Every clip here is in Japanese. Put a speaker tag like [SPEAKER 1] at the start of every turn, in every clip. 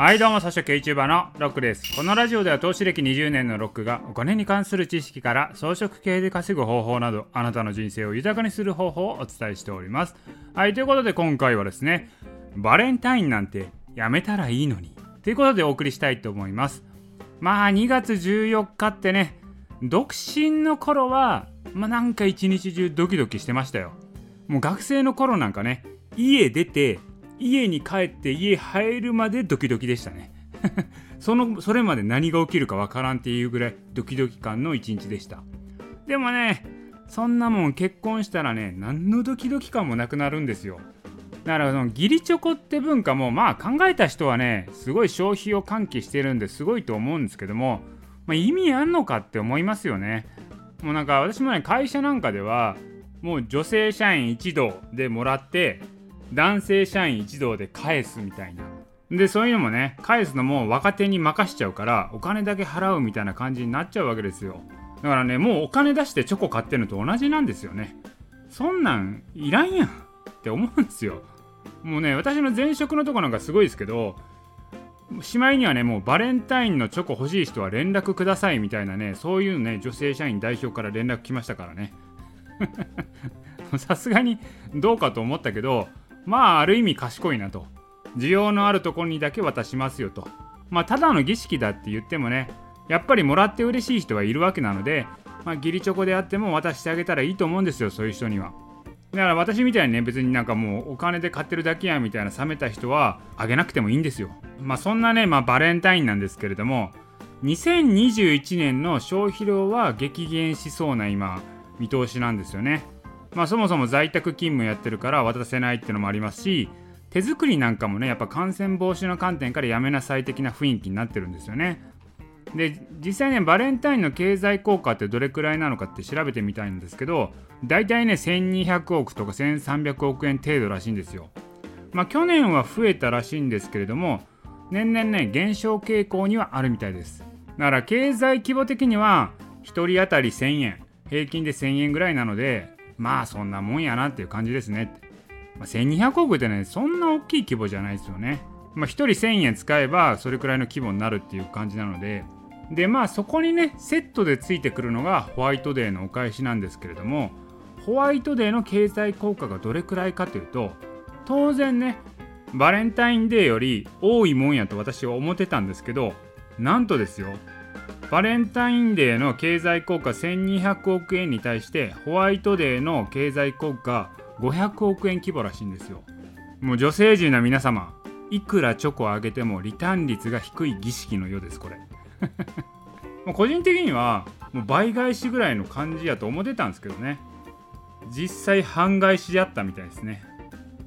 [SPEAKER 1] はいどうも、サショ KTuber のロックです。このラジオでは投資歴20年のロックがお金に関する知識から装飾系で稼ぐ方法などあなたの人生を豊かにする方法をお伝えしております。はい、ということで今回はですね、バレンタインなんてやめたらいいのにということでお送りしたいと思います。まあ2月14日ってね、独身の頃は、まあなんか一日中ドキドキしてましたよ。もう学生の頃なんかね、家出て家に帰って家入るまでドキドキでしたね。そのそれまで何が起きるかわからんっていうぐらいドキドキ感の一日でした。でもねそんなもん結婚したらね何のドキドキ感もなくなるんですよ。だからその義理チョコって文化もまあ考えた人はねすごい消費を喚起してるんですごいと思うんですけども、まあ、意味あんのかって思いますよね。もうなんか私もね会社なんかではもう女性社員一同でもらって男性社員一同で返すみたいな。でそういうのもね返すのも若手に任しちゃうからお金だけ払うみたいな感じになっちゃうわけですよ。だからねもうお金出してチョコ買ってるのと同じなんですよね。そんなんいらんやんって思うんですよ。もうね私の前職のとこなんかすごいですけどしまいにはねもうバレンタインのチョコ欲しい人は連絡くださいみたいなねそういうね女性社員代表から連絡来ましたからね。さすがにどうかと思ったけどまあある意味賢いなと。需要のあるところにだけ渡しますよと。まあただの儀式だって言ってもねやっぱりもらって嬉しい人はいるわけなのでまあ義理チョコであっても渡してあげたらいいと思うんですよそういう人には。だから私みたいにね別になんかもうお金で買ってるだけやみたいな冷めた人はあげなくてもいいんですよ。まあそんなねまあバレンタインなんですけれども2021年の消費量は激減しそうな今見通しなんですよね。まあそもそも在宅勤務やってるから渡せないっていうのもありますし手作りなんかもねやっぱ感染防止の観点からやめなさい的な雰囲気になってるんですよね。で実際ねバレンタインの経済効果ってどれくらいなのかって調べてみたいんですけど大体ね1200億とか1300億円程度らしいんですよ。まあ去年は増えたらしいんですけれども年々ね減少傾向にはあるみたいです。だから経済規模的には1人当たり1000円平均で1000円ぐらいなのでまあそんなもんやなっていう感じですね。まあ、1200億ってね、そんな大きい規模じゃないですよね。まあ、1人1000円使えばそれくらいの規模になるっていう感じなので、でまあそこにね、セットでついてくるのがホワイトデーのお返しなんですけれども、ホワイトデーの経済効果がどれくらいかというと、当然ね、バレンタインデーより多いもんやと私は思ってたんですけど、なんとですよ、バレンタインデーの経済効果1200億円に対してホワイトデーの経済効果500億円規模らしいんですよ。もう女性陣の皆様いくらチョコをあげてもリターン率が低い儀式のようですこれ。個人的にはもう倍返しぐらいの感じやと思ってたんですけどね。実際半返しであったみたいですね。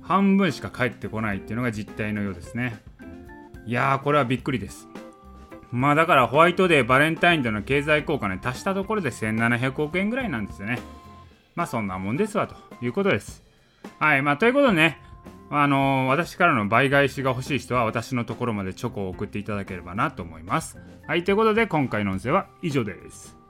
[SPEAKER 1] 半分しか返ってこないっていうのが実態のようですね。いやーこれはびっくりです。まあだからホワイトデー、バレンタインでの経済効果ね、足したところで1700億円ぐらいなんですよね。まあそんなもんですわということです。はい、まあということでね、あのー、私からの倍返しが欲しい人は私のところまでチョコを送っていただければなと思います。はい、ということで今回の音声は以上です。